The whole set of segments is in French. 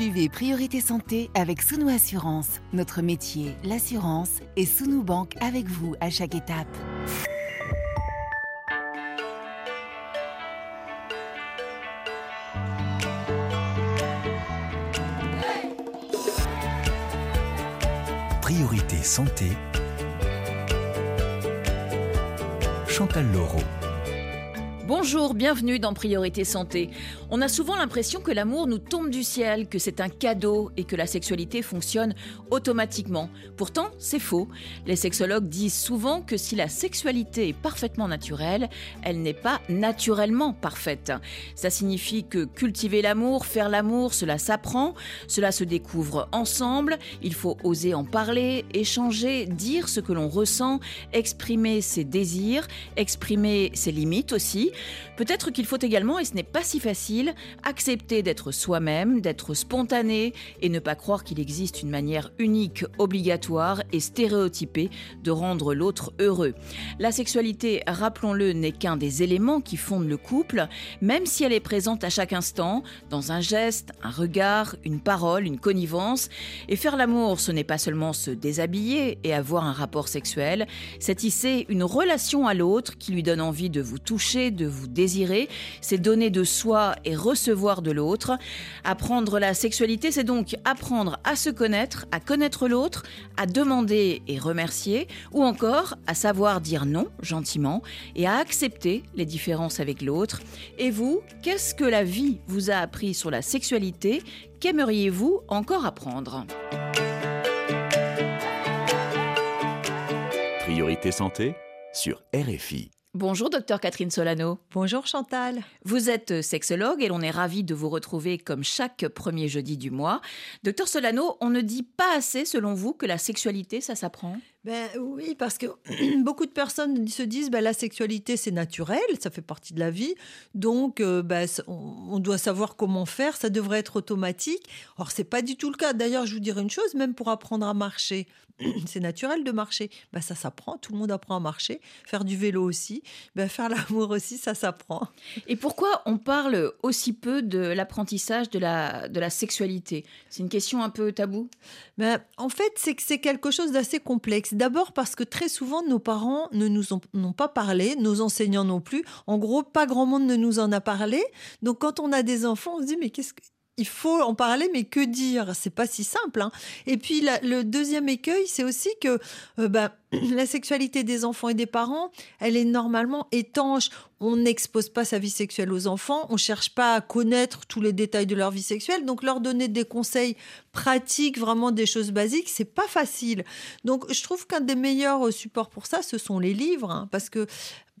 Suivez Priorité Santé avec Sounou Assurance. Notre métier, l'assurance, et Sounou Banque avec vous à chaque étape. Priorité Santé. Chantal Laureau. Bonjour, bienvenue dans Priorité Santé. On a souvent l'impression que l'amour nous tombe du ciel, que c'est un cadeau et que la sexualité fonctionne automatiquement. Pourtant, c'est faux. Les sexologues disent souvent que si la sexualité est parfaitement naturelle, elle n'est pas naturellement parfaite. Ça signifie que cultiver l'amour, faire l'amour, cela s'apprend, cela se découvre ensemble, il faut oser en parler, échanger, dire ce que l'on ressent, exprimer ses désirs, exprimer ses limites aussi. Peut-être qu'il faut également, et ce n'est pas si facile, accepter d'être soi-même, d'être spontané et ne pas croire qu'il existe une manière unique, obligatoire et stéréotypée de rendre l'autre heureux. La sexualité, rappelons-le, n'est qu'un des éléments qui fondent le couple, même si elle est présente à chaque instant, dans un geste, un regard, une parole, une connivence. Et faire l'amour, ce n'est pas seulement se déshabiller et avoir un rapport sexuel, c'est tisser une relation à l'autre qui lui donne envie de vous toucher, de vous désirer, c'est donner de soi et recevoir de l'autre. Apprendre la sexualité, c'est donc apprendre à se connaître, à connaître l'autre, à demander et remercier, ou encore à savoir dire non gentiment et à accepter les différences avec l'autre. Et vous, qu'est-ce que la vie vous a appris sur la sexualité Qu'aimeriez-vous encore apprendre? Priorité Santé sur RFI. Bonjour docteur Catherine Solano. Bonjour Chantal. Vous êtes sexologue et l'on est ravi de vous retrouver comme chaque premier jeudi du mois. Docteur Solano, on ne dit pas assez selon vous que la sexualité, ça s'apprend? Ben oui, parce que beaucoup de personnes se disent ben, la sexualité c'est naturel, ça fait partie de la vie, donc euh, ben, on, doit savoir comment faire, ça devrait être automatique. Or c'est pas du tout le cas. D'ailleurs, je vous dirais une chose, même pour apprendre à marcher, c'est naturel de marcher. Ben, ça s'apprend, tout le monde apprend à marcher. Faire du vélo aussi, ben, faire l'amour aussi, ça s'apprend. Et pourquoi on parle aussi peu de l'apprentissage de la, de la sexualité? C'est une question un peu taboue? Ben, En fait, c'est que c'est quelque chose d'assez complexe. D'abord parce que très souvent, nos parents ne nous ont n'ont pas parlé, nos enseignants non plus. En gros, pas grand monde ne nous en a parlé. Donc, quand on a des enfants, on se dit, mais qu'est-ce que il faut en parler, mais que dire? C'est pas si simple. Hein. Et puis le deuxième écueil, c'est aussi que euh, ben, la sexualité des enfants et des parents, elle est normalement étanche. On n'expose pas sa vie sexuelle aux enfants, on cherche pas à connaître tous les détails de leur vie sexuelle, donc leur donner des conseils pratiques, vraiment des choses basiques, c'est pas facile. Donc je trouve qu'un des meilleurs supports pour ça, ce sont les livres, hein, parce que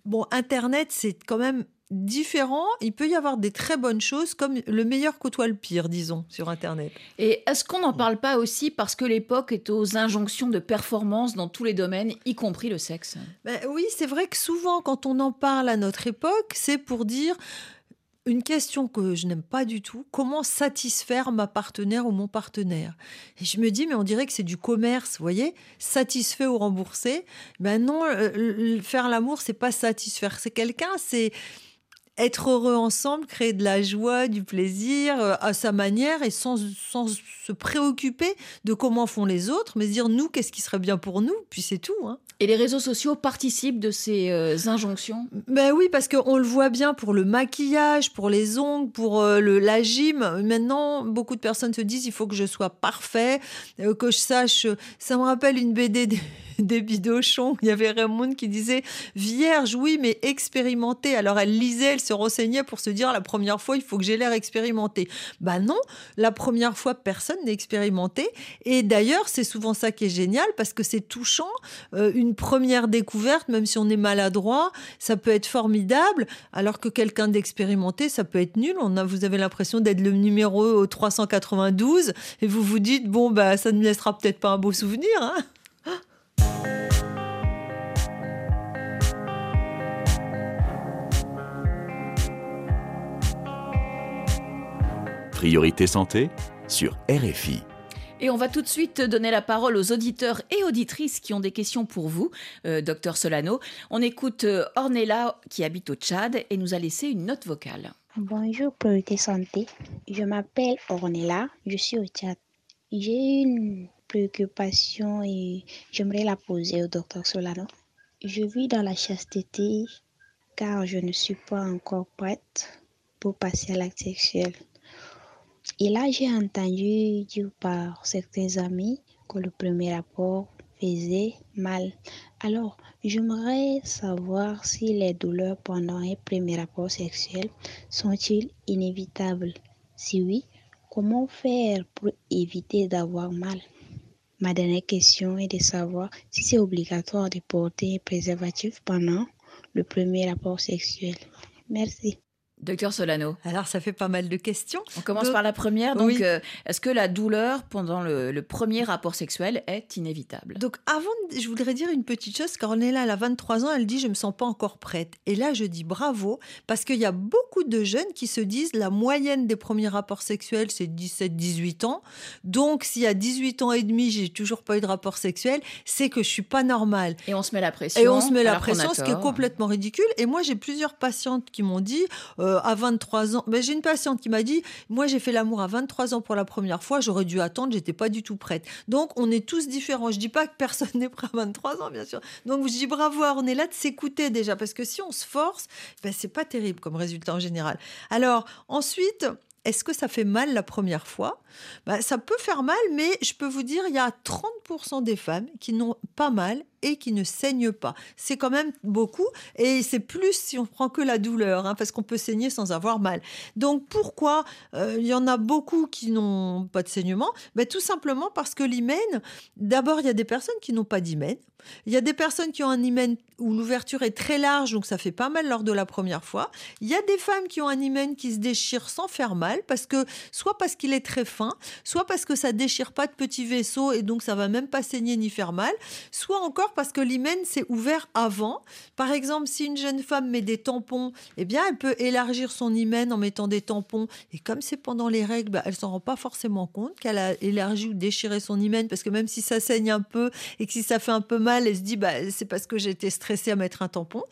bon, Internet, c'est quand même différent, il peut y avoir des très bonnes choses comme le meilleur côtoie le pire, disons, sur Internet. Et est-ce qu'on n'en parle pas aussi parce que l'époque est aux injonctions de performance dans tous les domaines, y compris le sexe? Ben Oui, c'est vrai que souvent quand on en parle à notre époque, c'est pour dire une question que je n'aime pas du tout, comment satisfaire ma partenaire ou mon partenaire? Et je me dis, mais on dirait que c'est du commerce, vous voyez? Satisfait ou remboursé? Ben non, euh, faire l'amour, c'est pas satisfaire, c'est quelqu'un, c'est être heureux ensemble, créer de la joie, du plaisir euh, à sa manière et sans, sans se préoccuper de comment font les autres, mais dire nous, qu'est-ce qui serait bien pour nous, puis c'est tout. Hein. Et les réseaux sociaux participent de ces euh, injonctions? Ben oui, parce qu'on le voit bien pour le maquillage, pour les ongles, pour euh, le, la gym. Maintenant, beaucoup de personnes se disent il faut que je sois parfait, que je sache. Ça me rappelle une BD des, bidochons. Il y avait Raymond qui disait vierge, oui, mais expérimentée. Alors elle lisait, elle se renseignait pour se dire la première fois, il faut que j'ai l'air expérimenté. Bah non, la première fois, personne n'est expérimenté. Et d'ailleurs, c'est souvent ça qui est génial parce que c'est touchant. Euh, une première découverte, même si on est maladroit, ça peut être formidable, alors que quelqu'un d'expérimenté, ça peut être nul. On a, vous avez l'impression d'être le numéro 392 et vous vous dites, bon, bah, ça ne me laissera peut-être pas un beau souvenir. Hein Priorité Santé sur RFI. Et on va tout de suite donner la parole aux auditeurs et auditrices qui ont des questions pour vous, euh, docteur Solano. On écoute euh, Ornella qui habite au Tchad et nous a laissé une note vocale. Bonjour Priorité Santé, je m'appelle Ornella, je suis au Tchad. J'ai une préoccupation et j'aimerais la poser au docteur Solano. Je vis dans la chasteté car je ne suis pas encore prête pour passer à l'acte sexuel. Et là, j'ai entendu dire par certains amis que le premier rapport faisait mal. Alors, j'aimerais savoir si les douleurs pendant un premier rapport sexuel sont-ils inévitables? Si oui, comment faire pour éviter d'avoir mal? Ma dernière question est de savoir si c'est obligatoire de porter un préservatif pendant le premier rapport sexuel. Merci. Docteur Solano. Alors, ça fait pas mal de questions. On commence par la première. Donc, euh, est-ce que la douleur pendant le, premier rapport sexuel est inévitable? Donc, avant, je voudrais dire une petite chose. Cornelia, elle a 23 ans, elle dit Je me sens pas encore prête. Et là, je dis bravo, parce qu'il y a beaucoup de jeunes qui se disent La moyenne des premiers rapports sexuels, c'est 17-18 ans. Donc, s'il y a 18 ans et demi, j'ai toujours pas eu de rapport sexuel, c'est que je suis pas normale. Et on se met la pression. Et on se met la pression, ce qui est complètement ridicule. Et moi, j'ai plusieurs patientes qui m'ont dit euh, à 23 ans. Mais j'ai une patiente qui m'a dit Moi, j'ai fait l'amour à 23 ans pour la première fois, j'aurais dû attendre, j'étais pas du tout prête. Donc, on est tous différents. Je dis pas que personne n'est prêt à 23 ans, bien sûr. Donc, je dis bravo, on est là de s'écouter déjà, parce que si on se force, ben, c'est pas terrible comme résultat en général. Alors, ensuite, est-ce que ça fait mal la première fois? Bah, Ça peut faire mal, mais je peux vous dire, il y a 30% des femmes qui n'ont pas mal et qui ne saignent pas. C'est quand même beaucoup et c'est plus si on prend que la douleur, hein, parce qu'on peut saigner sans avoir mal. Donc pourquoi euh, il y en a beaucoup qui n'ont pas de saignement? Ben, Tout simplement parce que l'hymen, d'abord il y a des personnes qui n'ont pas d'hymen, il y a des personnes qui ont un hymen où l'ouverture est très large, donc ça fait pas mal lors de la première fois. Il y a des femmes qui ont un hymen qui se déchire sans faire mal, parce que soit parce qu'il est très fin, soit parce que ça déchire pas de petits vaisseaux et donc ça va même pas saigner ni faire mal, soit encore parce que l'hymen s'est ouvert avant. Par exemple, si une jeune femme met des tampons, eh bien, elle peut élargir son hymen en mettant des tampons. Et comme c'est pendant les règles, bah, elle s'en rend pas forcément compte qu'elle a élargi ou déchiré son hymen parce que même si ça saigne un peu et que si ça fait un peu mal, elle se dit, bah, c'est parce que j'étais stressée à mettre un tampon.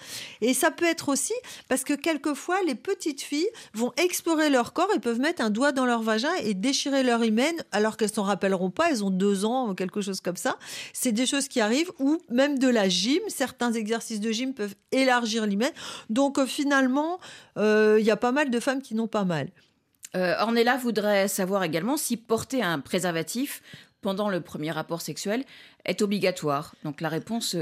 Et ça peut être aussi parce que quelquefois, les petites filles vont explorer leur corps et peuvent mettre un doigt dans leur vagin et déchirer leur hymen alors qu'elles s'en rappelleront pas. Elles ont deux ans ou quelque chose comme ça. C'est des choses qui arrivent ou même de la gym. Certains exercices de gym peuvent élargir l'hymen. Donc euh, finalement, euh, il y a pas mal de femmes qui n'ont pas mal. Euh, Ornella voudrait savoir également si porter un préservatif pendant le premier rapport sexuel est obligatoire. Donc la réponse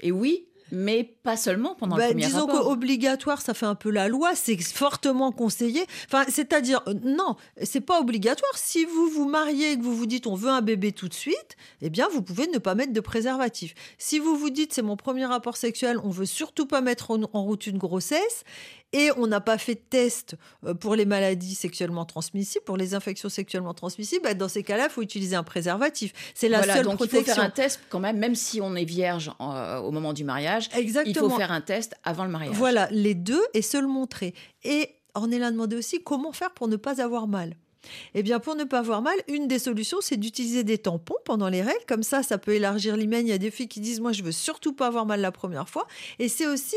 est oui, mais pas seulement pendant le bah, premier disons rapport. qu'obligatoire, ça fait un peu la loi, c'est fortement conseillé. Enfin, c'est-à-dire, euh, non, c'est pas obligatoire. Si vous vous mariez et que vous vous dites on veut un bébé tout de suite, eh bien, vous pouvez ne pas mettre de préservatif. Si vous vous dites c'est mon premier rapport sexuel, on veut surtout pas mettre en route une grossesse, et on n'a pas fait de test euh, pour les maladies sexuellement transmissibles, pour les infections sexuellement transmissibles, bah, dans ces cas-là, il faut utiliser un préservatif. C'est la seule donc protection. Il faut faire un test quand même, même si on est vierge euh, au moment du mariage. Exactement. Il faut faire un test avant le mariage. Voilà, les deux et se le montrer. Et on est là demandé aussi comment faire pour ne pas avoir mal. Eh bien, pour ne pas avoir mal, une des solutions, c'est d'utiliser des tampons pendant les règles. Comme ça, ça peut élargir l'hymen. Il y a des filles qui disent, moi, je veux surtout pas avoir mal la première fois. Et c'est aussi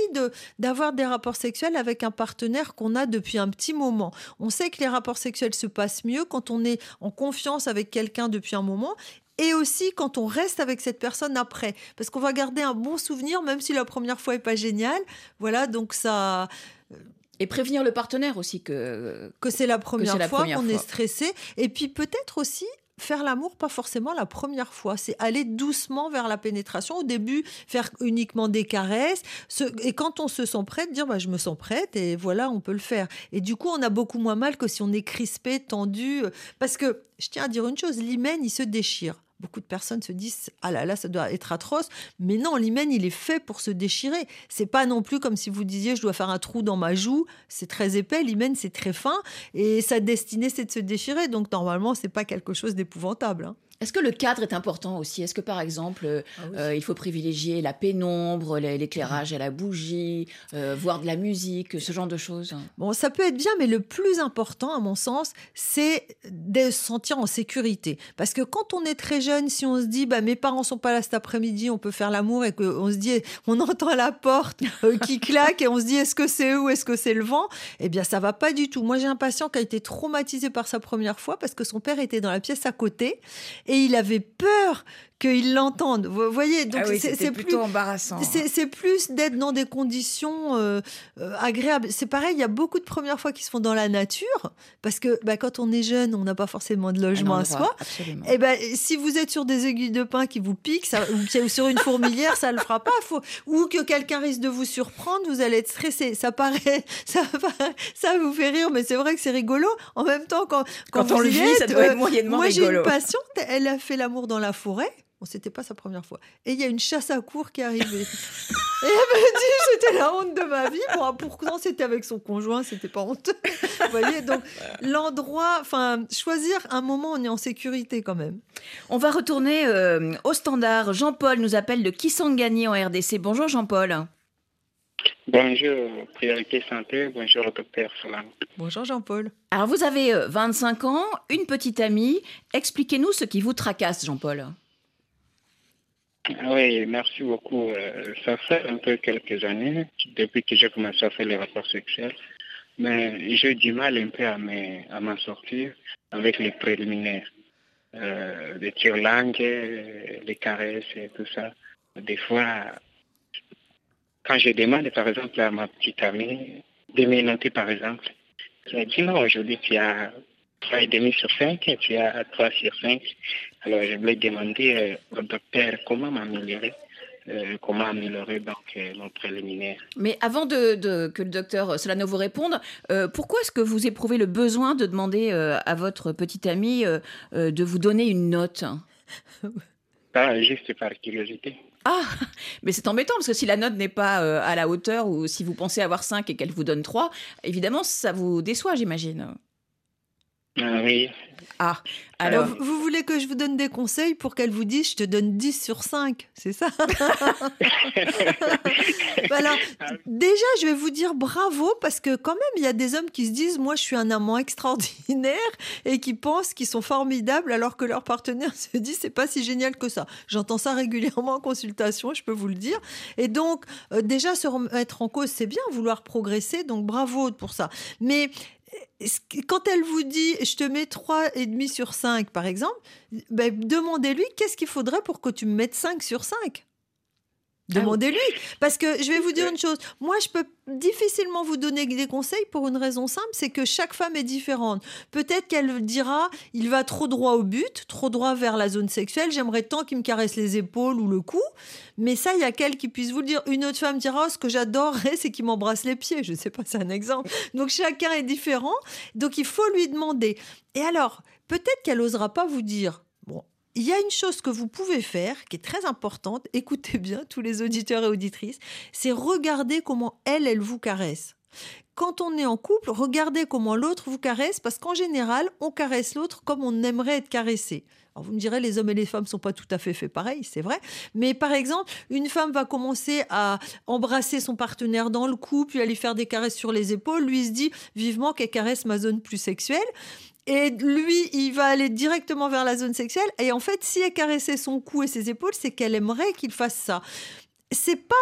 d'avoir des rapports sexuels avec un partenaire qu'on a depuis un petit moment. On sait que les rapports sexuels se passent mieux quand on est en confiance avec quelqu'un depuis un moment et aussi quand on reste avec cette personne après parce qu'on va garder un bon souvenir même si la première fois est pas géniale voilà donc ça et prévenir le partenaire aussi que, que c'est la première fois qu'on est stressé. Et puis peut-être aussi faire l'amour, pas forcément la première fois. C'est aller doucement vers la pénétration. Au début, faire uniquement des caresses. et quand on se sent prête, dire bah, je me sens prête et voilà, on peut le faire. Et du coup, on a beaucoup moins mal que si on est crispé, tendu. Parce que je tiens à dire une chose, l'hymen, il se déchire. Beaucoup de personnes se disent ah là là ça doit être atroce. Mais non l'hymen il est fait pour se déchirer. C'est pas non plus comme si vous disiez je dois faire un trou dans ma joue. C'est très épais l'hymen c'est très fin. Et sa destinée c'est de se déchirer. Donc normalement c'est pas quelque chose d'épouvantable hein. Est-ce que le cadre est important aussi? Est-ce que par exemple, euh, Ah oui. euh, il faut privilégier la pénombre, l'é- l'éclairage à la bougie, euh, voir de la musique, ce genre de choses? Bon, ça peut être bien, mais le plus important, à mon sens, c'est de se sentir en sécurité. Parce que quand on est très jeune, si on se dit, bah, mes parents sont pas là cet après-midi, on peut faire l'amour et qu'on se dit, on entend la porte euh, qui claque et on se dit, est-ce que c'est eux ou est-ce que c'est le vent? Eh bien, ça va pas du tout. Moi, j'ai un patient qui a été traumatisé par sa première fois parce que son père était dans la pièce à côté et il avait peur qu'il l'entende. Vous voyez, donc Ah oui, c'est plutôt plus embarrassant. c'est c'est plus d'être dans des conditions euh, euh, agréables. C'est pareil, il y a beaucoup de premières fois qui se font dans la nature, parce que bah, quand on est jeune, on n'a pas forcément de logement à soi. Absolument. Et ben, si vous êtes sur des aiguilles de pin qui vous piquent, ça, ou sur une fourmilière, ça le fera pas. Faut, ou que quelqu'un risque de vous surprendre, vous allez être stressé. Ça paraît, ça, vous fait rire, mais c'est vrai que c'est rigolo. En même temps, quand, Quand on le vit, êtes, ça doit euh, être moyennement moi, j'ai une rigolo. patiente, elle a fait l'amour dans la forêt. Bon, c'était pas sa première fois. Et il y a une chasse à cours qui est arrivée. Et elle me dit, c'était la honte de ma vie. Bon, pourtant, c'était avec son conjoint, c'était pas honteux. Vous voyez, donc l'endroit, enfin, choisir un moment où on est en sécurité quand même. On va retourner euh, au standard. Jean-Paul nous appelle de Kisangani en RDC. Bonjour Jean-Paul. Bonjour, Priorité Santé, bonjour, docteur Solano. Bonjour Jean-Paul. Alors vous avez euh, 25 ans, une petite amie. Expliquez-nous ce qui vous tracasse, Jean-Paul. Oui, merci beaucoup. Euh, Ça fait un peu quelques années, depuis que j'ai commencé à faire les rapports sexuels, mais j'ai du mal un peu à me- à m'en sortir avec les préliminaires. Euh, les tire-langues, les caresses et tout ça. Des fois, quand je demande par exemple à ma petite amie de me noter par exemple, elle dit non, aujourd'hui tu as 3,5 sur 5, tu as 3 sur 5. Alors je voulais demander euh, au docteur comment m'améliorer, euh, comment améliorer donc euh, mon préliminaire? Mais avant de, de- que le docteur Solano vous réponde, euh, pourquoi est-ce que vous éprouvez le besoin de demander à votre petite amie de vous donner une note? Pas juste par curiosité. Ah, mais c'est embêtant parce que si la note n'est pas à la hauteur ou si vous pensez avoir 5 et qu'elle vous donne 3, évidemment ça vous déçoit, j'imagine. Ah oui, Ah, Alors, alors, vous, voulez que je vous donne des conseils pour qu'elle vous dise je te donne 10 sur 5, c'est ça? Voilà. Déjà, je vais vous dire bravo parce que quand même, il y a des hommes qui se disent moi, je suis un amant extraordinaire et qui pensent qu'ils sont formidables alors que leur partenaire se dit c'est pas si génial que ça. J'entends ça régulièrement en consultation, je peux vous le dire. Et donc, euh, déjà, se remettre en cause, c'est bien, vouloir progresser, donc bravo pour ça. Mais quand elle vous dit je te mets 3,5 sur 5, par exemple, ben, demandez-lui qu'est-ce qu'il faudrait pour que tu me mettes 5 sur 5. Demandez-lui. Parce que je vais vous dire une chose. Moi, je peux difficilement vous donner des conseils pour une raison simple, c'est que chaque femme est différente. Peut-être qu'elle dira, il va trop droit au but, trop droit vers la zone sexuelle. J'aimerais tant qu'il me caresse les épaules ou le cou. Mais ça, il y a qu'elle qui puisse vous le dire. Une autre femme dira, oh, ce que j'adorerais, c'est qu'il m'embrasse les pieds. Je ne sais pas, c'est un exemple. Donc chacun est différent. Donc il faut lui demander. Et alors, peut-être qu'elle n'osera pas vous dire. Il y a une chose que vous pouvez faire qui est très importante. Écoutez bien, tous les auditeurs et auditrices, c'est regarder comment elle, elle vous caresse. Quand on est en couple, regardez comment l'autre vous caresse, parce qu'en général, on caresse l'autre comme on aimerait être caressé. Alors vous me direz, les hommes et les femmes sont pas tout à fait faits pareil, c'est vrai. Mais par exemple, une femme va commencer à embrasser son partenaire dans le cou, puis aller faire des caresses sur les épaules. Lui se dit vivement qu'elle caresse ma zone plus sexuelle. Et lui, il va aller directement vers la zone sexuelle. Et en fait, si elle caressait son cou et ses épaules, c'est qu'elle aimerait qu'il fasse ça. C'est pas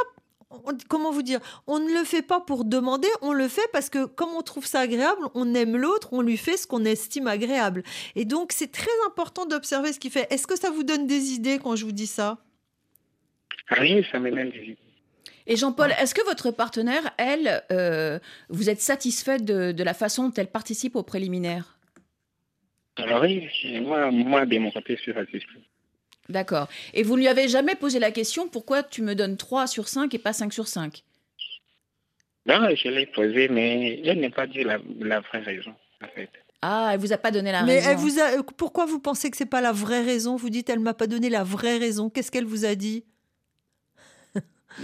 comment vous dire On ne le fait pas pour demander, on le fait parce que comme on trouve ça agréable, on aime l'autre, on lui fait ce qu'on estime agréable. Et donc c'est très important d'observer ce qu'il fait. Est-ce que ça vous donne des idées quand je vous dis ça? Oui, ça me donne des idées. et Jean-Paul, est-ce que votre partenaire, elle, euh, vous êtes satisfait de, de la façon dont elle participe aux préliminaires? Alors oui, moi, moi de mon côté, je suis satisfait. D'accord. Et vous ne lui avez jamais posé la question pourquoi tu me donnes 3 sur 5 et pas 5 sur 5 Non, je l'ai posé, mais elle n'a pas dit la, la vraie raison, en fait. Ah, elle vous a pas donné la Mais raison. elle vous a, euh, pourquoi vous pensez que c'est pas la vraie raison? Vous dites elle m'a pas donné la vraie raison. Qu'est-ce qu'elle vous a dit?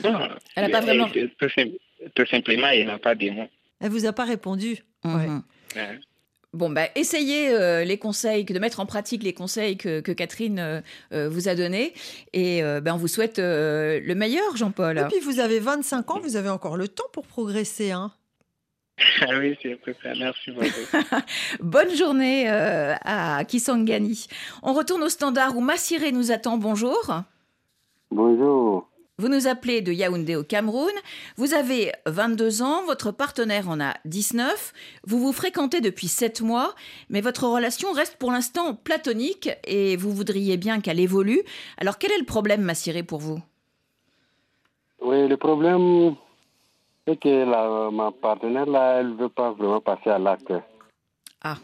Non, Elle a pas vraiment- Tout, sim- tout simplement, elle n'a pas de mots. Elle vous a pas répondu. Mhm. hein. Bon, bah, essayez euh, les conseils, de mettre en pratique les conseils que, Catherine euh, euh, vous a donnés. Et ben, on vous souhaite le meilleur, Jean-Paul. Et puis, vous avez 25 ans, vous avez encore le temps pour progresser. Hein ah oui, c'est peu Merci beaucoup. Bonne journée à Kisangani. On retourne au standard où Massiré nous attend. Bonjour. Bonjour. Vous nous appelez de Yaoundé au Cameroun. Vous avez 22 ans, votre partenaire en a 19. Vous vous fréquentez depuis 7 mois, mais votre relation reste pour l'instant platonique et vous voudriez bien qu'elle évolue. Alors quel est le problème, Massiré, pour vous? Oui, le problème, c'est que ma partenaire, là, elle ne veut pas vraiment passer à l'acte. Ah.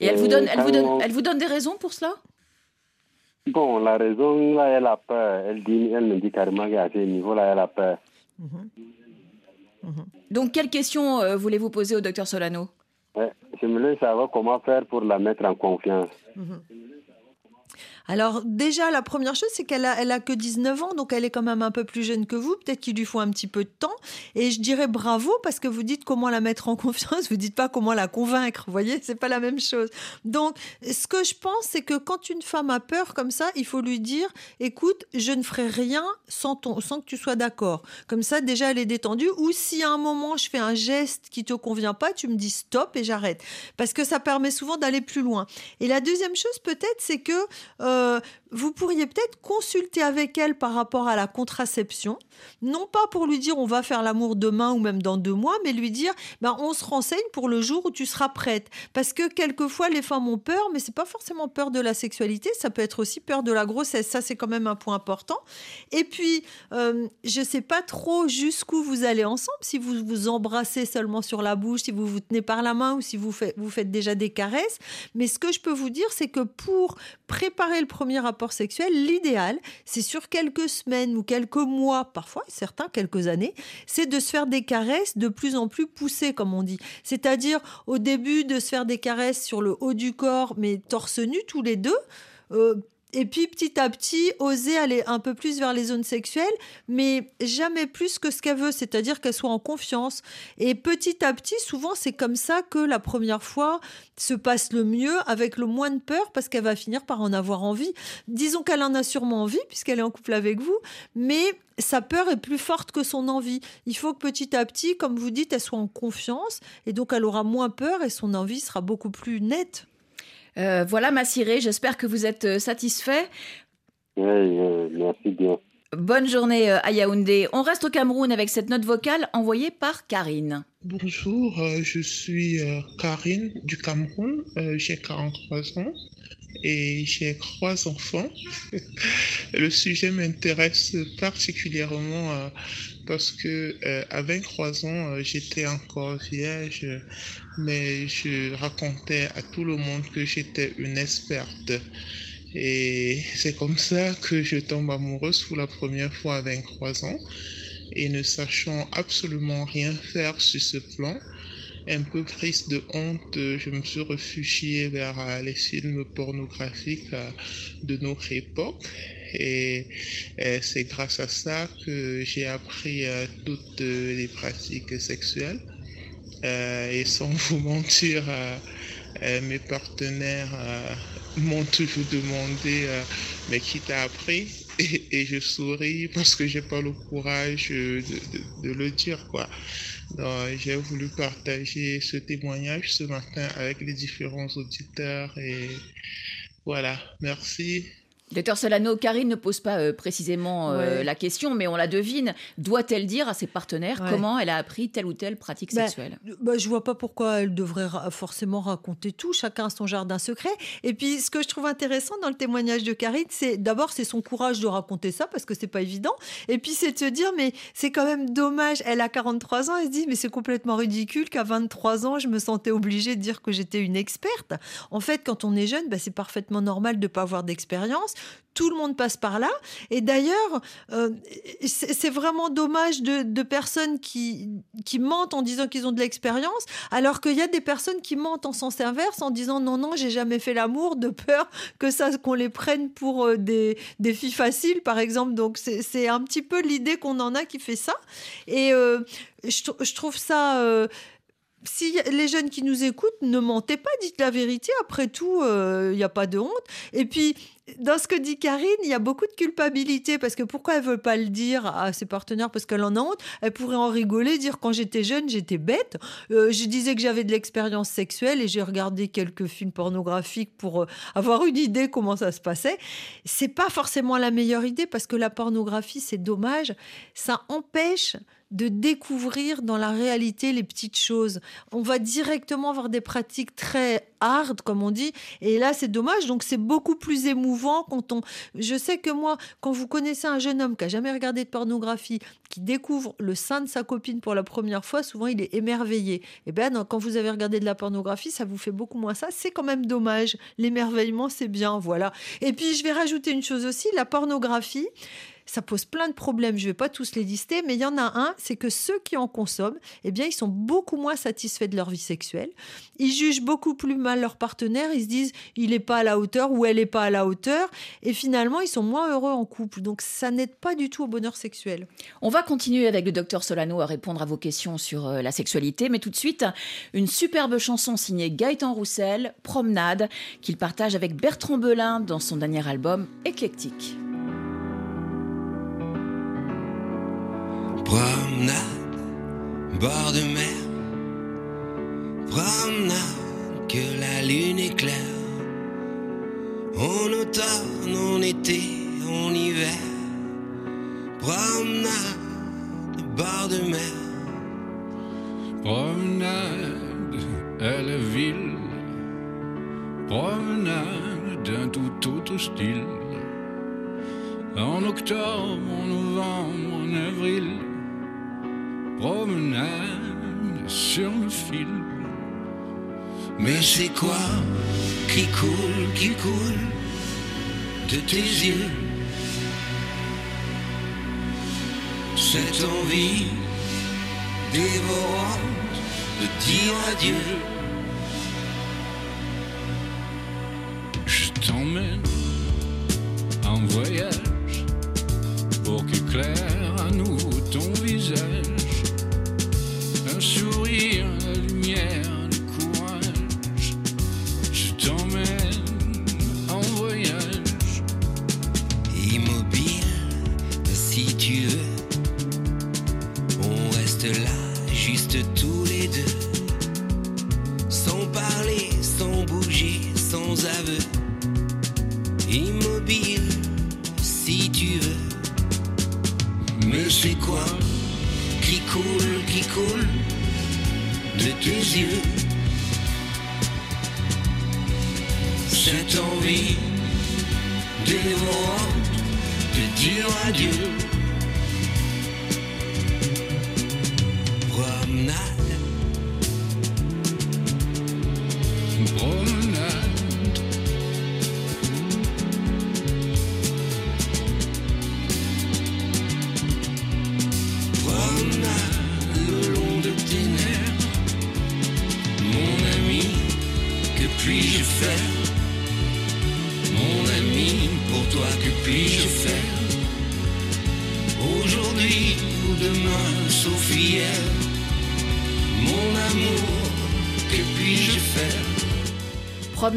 Et, elle, vous donne, elle, vous donne, elle vous donne des raisons pour cela? Bon, la raison, là, elle a peur. Elle, dit, elle me dit carrément qu'à ce niveau-là, elle a peur. Mhm. Mhm. Donc, quelle question euh, voulez-vous poser au docteur Solano? Ouais, Je me savoir comment faire pour la mettre en confiance. Mhm. Alors déjà, la première chose, c'est qu'elle a, elle a que 19 ans, donc elle est quand même un peu plus jeune que vous. Peut-être qu'il lui faut un petit peu de temps. Et je dirais bravo parce que vous dites comment la mettre en confiance, vous dites pas comment la convaincre. Vous voyez, c'est pas la même chose. Donc, ce que je pense, c'est que quand une femme a peur comme ça, il faut lui dire, écoute, je ne ferai rien sans, ton, sans que tu sois d'accord. Comme ça, déjà, elle est détendue. Ou si à un moment, je fais un geste qui te convient pas, tu me dis stop et j'arrête. Parce que ça permet souvent d'aller plus loin. Et la deuxième chose, peut-être, c'est que euh, euh, vous pourriez peut-être consulter avec elle par rapport à la contraception, non pas pour lui dire on va faire l'amour demain ou même dans deux mois, mais lui dire ben, on se renseigne pour le jour où tu seras prête. Parce que quelquefois les femmes ont peur, mais c'est pas forcément peur de la sexualité, ça peut être aussi peur de la grossesse. Ça c'est quand même un point important. Et puis euh, je sais pas trop jusqu'où vous allez ensemble, si vous vous embrassez seulement sur la bouche, si vous vous tenez par la main ou si vous vous faites déjà des caresses. Mais ce que je peux vous dire, c'est que pour préparer le premier rapport sexuel, l'idéal, c'est sur quelques semaines ou quelques mois, parfois certains quelques années, c'est de se faire des caresses de plus en plus poussées, comme on dit. C'est-à-dire au début de se faire des caresses sur le haut du corps, mais torse nu tous les deux. Euh, et puis petit à petit, oser aller un peu plus vers les zones sexuelles, mais jamais plus que ce qu'elle veut, c'est-à-dire qu'elle soit en confiance. Et petit à petit, souvent, c'est comme ça que la première fois se passe le mieux, avec le moins de peur, parce qu'elle va finir par en avoir envie. Disons qu'elle en a sûrement envie, puisqu'elle est en couple avec vous, mais sa peur est plus forte que son envie. Il faut que petit à petit, comme vous dites, elle soit en confiance, et donc elle aura moins peur, et son envie sera beaucoup plus nette. Euh, voilà, Massiré, j'espère que vous êtes euh, satisfait. Oui, euh, merci bien. Bonne journée à Yaoundé. On reste au Cameroun avec cette note vocale envoyée par Karine. Bonjour, je suis Karine du Cameroun. j'ai 43 ans et j'ai trois enfants. Le sujet m'intéresse particulièrement parce que euh, à 23 ans, euh, j'étais encore vierge, mais je racontais à tout le monde que j'étais une experte. Et c'est comme ça que je tombe amoureuse pour la première fois à 23 ans. Et ne sachant absolument rien faire sur ce plan, un peu prise de honte, je me suis réfugiée vers euh, les films pornographiques de notre époque et, c'est grâce à ça que j'ai appris euh, toutes les pratiques sexuelles. Euh, et sans vous mentir, euh, mes partenaires m'ont toujours demandé mais qui t'a appris? Et, je souris parce que j'ai pas le courage de, de, le dire quoi. J'ai voulu partager ce témoignage ce matin avec les différents auditeurs et voilà, merci. Docteur Solano, Karine ne pose pas euh, précisément euh, la question, mais on la devine. Doit-elle dire à ses partenaires comment elle a appris telle ou telle pratique bah, sexuelle? bah, Je vois pas pourquoi elle devrait forcément raconter tout. Chacun a son jardin secret. Et puis, ce que je trouve intéressant dans le témoignage de Karine, c'est d'abord c'est son courage de raconter ça parce que c'est pas évident. Et puis c'est de se dire mais c'est quand même dommage. Elle a 43 ans. Elle se dit mais c'est complètement ridicule qu'à 23 ans je me sentais obligée de dire que j'étais une experte. En fait, quand on est jeune, bah, c'est parfaitement normal de pas avoir d'expérience tout le monde passe par là. Et d'ailleurs, euh, c'est vraiment dommage de, personnes qui, qui mentent en disant qu'ils ont de l'expérience, alors qu'il y a des personnes qui mentent en sens inverse en disant non, non, j'ai jamais fait l'amour, de peur que ça qu'on les prenne pour euh, des, des, filles faciles, par exemple. Donc c'est un petit peu l'idée qu'on en a qui fait ça. Et euh, je, je, trouve ça si les jeunes qui nous écoutent, ne mentez pas, dites la vérité. Après tout, il n'y a pas de honte. Et puis, dans ce que dit Karine, il y a beaucoup de culpabilité parce que pourquoi elle veut pas le dire à ses partenaires parce qu'elle en a honte? Elle pourrait en rigoler, dire quand j'étais jeune, j'étais bête. Euh, je disais que j'avais de l'expérience sexuelle et j'ai regardé quelques films pornographiques pour euh, avoir une idée comment ça se passait. C'est pas forcément la meilleure idée parce que la pornographie, c'est dommage, ça empêche de découvrir dans la réalité les petites choses. On va directement avoir des pratiques très hard, comme on dit, et là c'est dommage. Donc c'est beaucoup plus émouvant quand on. Je sais que moi, quand vous connaissez un jeune homme qui a jamais regardé de pornographie, qui découvre le sein de sa copine pour la première fois, souvent il est émerveillé. Et eh ben quand vous avez regardé de la pornographie, ça vous fait beaucoup moins ça. C'est quand même dommage. L'émerveillement, c'est bien, voilà. Et puis je vais rajouter une chose aussi, la pornographie ça pose plein de problèmes. Je ne vais pas tous les lister, mais il y en a un, c'est que ceux qui en consomment, eh bien, ils sont beaucoup moins satisfaits de leur vie sexuelle. Ils jugent beaucoup plus mal leur partenaire. Ils se disent, il n'est pas à la hauteur ou elle n'est pas à la hauteur. Et finalement, ils sont moins heureux en couple. Donc, ça n'aide pas du tout au bonheur sexuel. On va continuer avec le docteur Solano à répondre à vos questions sur euh, la sexualité. Mais tout de suite, une superbe chanson signée Gaëtan Roussel, Promenade, qu'il partage avec Bertrand Belin dans son dernier album Éclectique. Promenade, bord de mer. Promenade, que la lune éclaire. En automne, en été, en hiver. Promenade, bord de mer. Promenade à la ville. Promenade d'un tout autre style. En octobre, en novembre, en avril promenade sur le fil. Mais c'est quoi qui coule, qui coule de tes yeux? Cette envie dévorante de dire adieu. Je t'emmène en voyage pour qu'éclaire à nouveau ton visage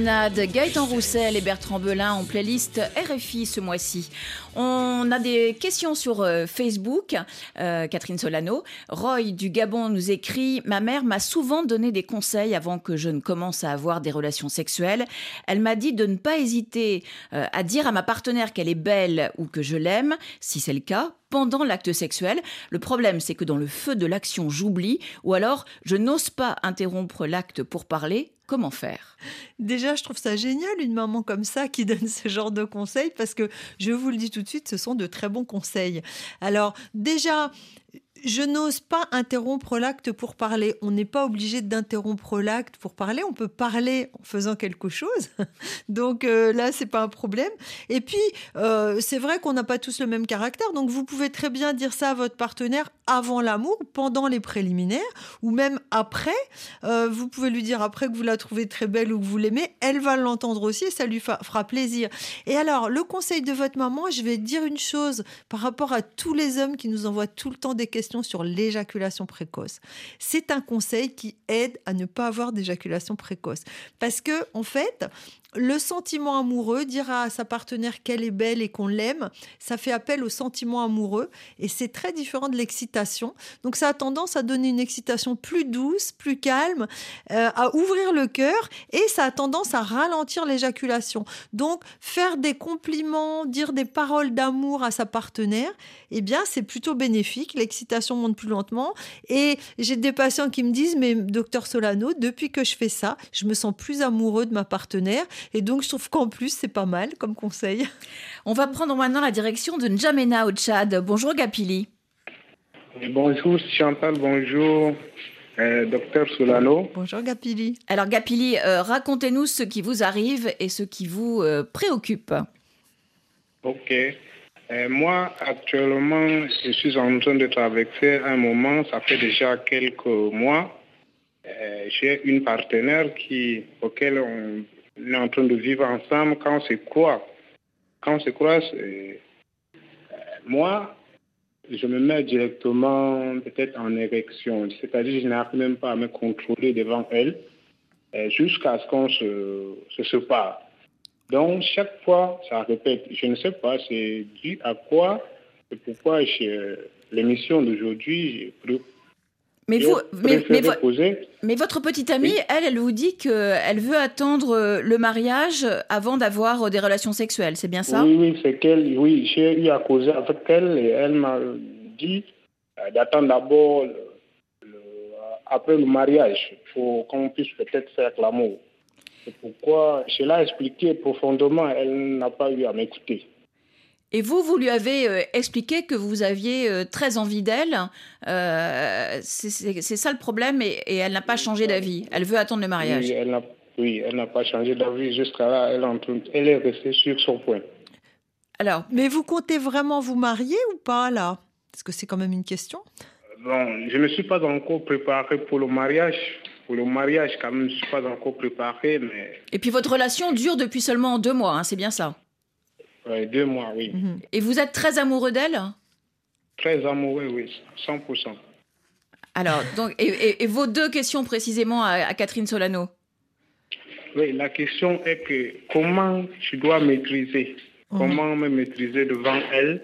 Gaëtan Roussel et Bertrand Belin en playlist RFI ce mois-ci. On a des questions sur euh, Facebook. Euh, Catherine Solano. Roy du Gabon nous écrit Ma mère m'a souvent donné des conseils avant que je ne commence à avoir des relations sexuelles. Elle m'a dit de ne pas hésiter euh, à dire à ma partenaire qu'elle est belle ou que je l'aime, si c'est le cas, pendant l'acte sexuel. Le problème, c'est que dans le feu de l'action, j'oublie ou alors je n'ose pas interrompre l'acte pour parler. Comment faire? Déjà, je trouve ça génial, une maman comme ça qui donne ce genre de conseils, parce que je vous le dis tout de suite, ce sont de très bons conseils. Alors, déjà, je n'ose pas interrompre l'acte pour parler. On n'est pas obligé d'interrompre l'acte pour parler. On peut parler en faisant quelque chose. Donc euh, là, c'est pas un problème. Et puis, euh, c'est vrai qu'on n'a pas tous le même caractère. Donc vous pouvez très bien dire ça à votre partenaire avant l'amour, pendant les préliminaires, ou même après. Euh, vous pouvez lui dire après que vous la trouvez très belle ou que vous l'aimez. Elle va l'entendre aussi et ça lui fera plaisir. Et alors, le conseil de votre maman, je vais dire une chose par rapport à tous les hommes qui nous envoient tout le temps des questions sur l'éjaculation précoce. C'est un conseil qui aide à ne pas avoir d'éjaculation précoce. Parce que, en fait, le sentiment amoureux, dire à sa partenaire qu'elle est belle et qu'on l'aime, ça fait appel au sentiment amoureux et c'est très différent de l'excitation. Donc ça a tendance à donner une excitation plus douce, plus calme, euh, à ouvrir le cœur et ça a tendance à ralentir l'éjaculation. Donc faire des compliments, dire des paroles d'amour à sa partenaire, eh bien c'est plutôt bénéfique. L'excitation monte plus lentement et j'ai des patients qui me disent mais docteur Solano, depuis que je fais ça, je me sens plus amoureux de ma partenaire et donc, je trouve qu'en plus, c'est pas mal comme conseil. On va prendre maintenant la direction de N'Djamena au Tchad. Bonjour Gapili. Bonjour Chantal, bonjour euh, docteur Solano. Bonjour Gapili. Alors Gapili, euh, racontez-nous ce qui vous arrive et ce qui vous euh, préoccupe. Ok. moi, actuellement, je suis en train de traverser un moment, ça fait déjà quelques mois. J'ai une partenaire qui, auquel on on est en train de vivre ensemble, quand on se quand on se euh, moi, je me mets directement peut-être en érection, c'est-à-dire je n'arrive même pas à me contrôler devant elle euh, jusqu'à ce qu'on se, se sépare. Donc, chaque fois, ça répète. Je ne sais pas, c'est dû à quoi et pourquoi l'émission d'aujourd'hui, j'ai mais, vous, mais, votre petite amie, elle, elle vous dit qu'elle veut attendre euh, le mariage avant d'avoir euh, des relations sexuelles, c'est bien ça? Oui, oui, c'est qu'elle, oui, j'ai eu à causer avec elle et elle m'a dit euh, d'attendre d'abord après le mariage, pour qu'on puisse peut-être faire l'amour. C'est pourquoi je l'ai expliqué profondément, elle n'a pas eu à m'écouter. Et vous, vous lui avez euh, expliqué que vous aviez euh, très envie d'elle. Euh, c'est ça le problème et, elle n'a pas changé d'avis. Elle veut attendre le mariage. Oui, elle n'a pas changé d'avis jusqu'à là. Elle, elle est restée sur son point. Alors, mais vous comptez vraiment vous marier ou pas là? Parce que c'est quand même une question. Bon, je ne me suis pas encore préparé pour le mariage. Pour le mariage, quand même, je ne suis pas encore préparé. Mais... Et puis votre relation dure depuis seulement deux mois, hein, c'est bien ça? Deux mois, oui. Mhm. Et vous êtes très amoureux d'elle Très amoureux, oui, 100%. Alors, donc, et, vos deux questions précisément à, Catherine Solano Oui, la question est que comment tu dois maîtriser mhm. Comment me maîtriser devant elle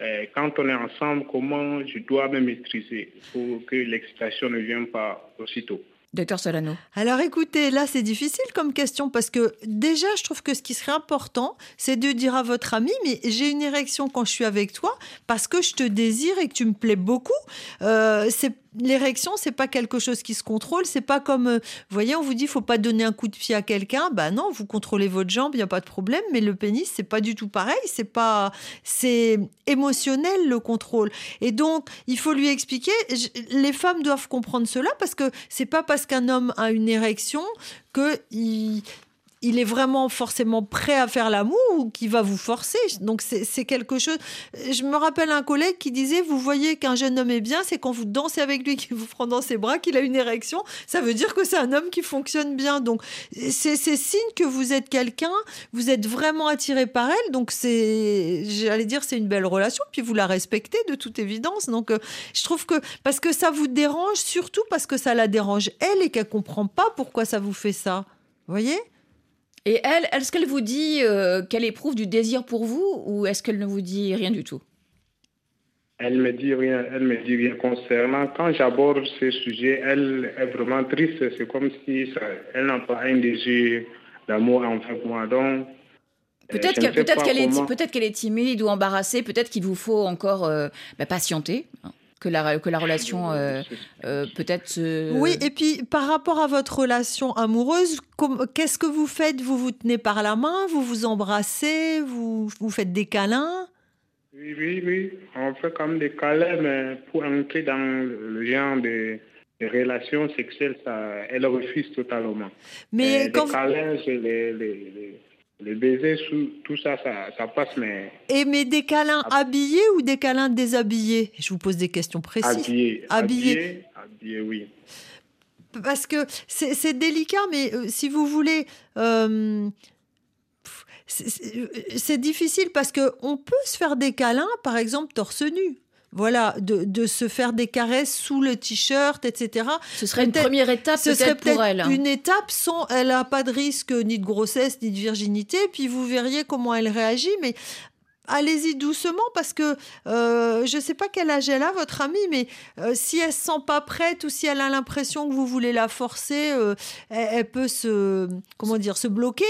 euh, Quand on est ensemble, comment je dois me maîtriser pour que l'excitation ne vienne pas aussitôt Docteur Solano. Alors écoutez, là c'est difficile comme question parce que déjà je trouve que ce qui serait important, c'est de dire à votre ami, mais j'ai une érection quand je suis avec toi parce que je te désire et que tu me plais beaucoup. Euh, c'est l'érection, c'est pas quelque chose qui se contrôle. C'est pas comme, euh, vous voyez, on vous dit, faut pas donner un coup de pied à quelqu'un. Bah non, vous contrôlez votre jambe, il y a pas de problème. Mais le pénis, c'est pas du tout pareil. C'est pas, c'est émotionnel le contrôle. Et donc, il faut lui expliquer. Les femmes doivent comprendre cela parce que c'est pas parce qu'un homme a une érection que il, il est vraiment forcément prêt à faire l'amour ou qui va vous forcer. Donc c'est quelque chose. Je me rappelle un collègue qui disait vous voyez qu'un jeune homme est bien, c'est quand vous dansez avec lui, qu'il vous prend dans ses bras, qu'il a une érection. Ça veut dire que c'est un homme qui fonctionne bien. Donc c'est signe que vous êtes quelqu'un, vous êtes vraiment attiré par elle. Donc c'est, j'allais dire, c'est une belle relation. Puis vous la respectez de toute évidence. Donc euh, je trouve que parce que ça vous dérange, surtout parce que ça la dérange elle et qu'elle comprend pas pourquoi ça vous fait ça. Vous voyez? Et elle, est-ce qu'elle vous dit euh, qu'elle éprouve du désir pour vous ou est-ce qu'elle ne vous dit rien du tout? Elle me dit rien, elle me dit rien concernant. Quand j'aborde ce sujet, elle est vraiment triste. C'est comme si elle n'a pas un désir d'amour envers moi. Donc, euh, Peut-être qu'elle est, peut qu'elle est timide ou embarrassée, peut-être qu'il vous faut encore euh, bah, patienter. Que la, que la relation euh, euh, peut-être Oui, et puis par rapport à votre relation amoureuse, qu'est-ce que vous faites? Vous vous tenez par la main, vous vous embrassez, vous, vous faites des câlins? Oui, oui, oui. On fait comme des câlins, mais pour entrer dans le genre de, relations sexuelles, ça, elle refuse totalement. Mais euh, quand les câlins, c'est les les baisers, tout ça, ça, passe, mais... Et mais des câlins habillés ou des câlins déshabillés? Je vous pose des questions précises. Habillés. Habillés, habillés, oui. Parce que c'est délicat, mais euh, si vous voulez... Euh, c'est difficile parce qu'on peut se faire des câlins, par exemple, torse nu. Voilà, de, de, se faire des caresses sous le t-shirt, etc. Ce serait une première étape ce serait peut-être pour elle. Une étape sans, elle n'a pas de risque ni de grossesse ni de virginité, puis vous verriez comment elle réagit, mais allez-y doucement parce que euh, je ne sais pas quel âge elle a, votre amie, mais euh, si elle se sent pas prête ou si elle a l'impression que vous voulez la forcer, euh, elle, elle, peut se, comment dire, se bloquer.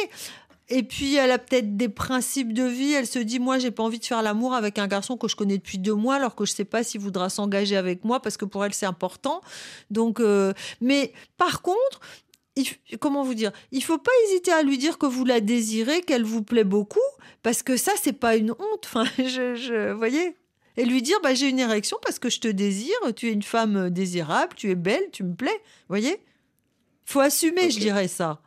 Et puis, elle a peut-être des principes de vie. Elle se dit, moi, j'ai pas envie de faire l'amour avec un garçon que je connais depuis deux mois, alors que je sais pas s'il voudra s'engager avec moi, parce que pour elle, c'est important. Donc, euh, mais par contre, il, comment vous dire Il faut pas hésiter à lui dire que vous la désirez, qu'elle vous plaît beaucoup, parce que ça, c'est pas une honte. Enfin, je, je voyez et lui dire bah, j'ai une érection parce que je te désire, tu es une femme désirable, tu es belle, tu me plais, voyez Faut assumer, okay. je dirais ça.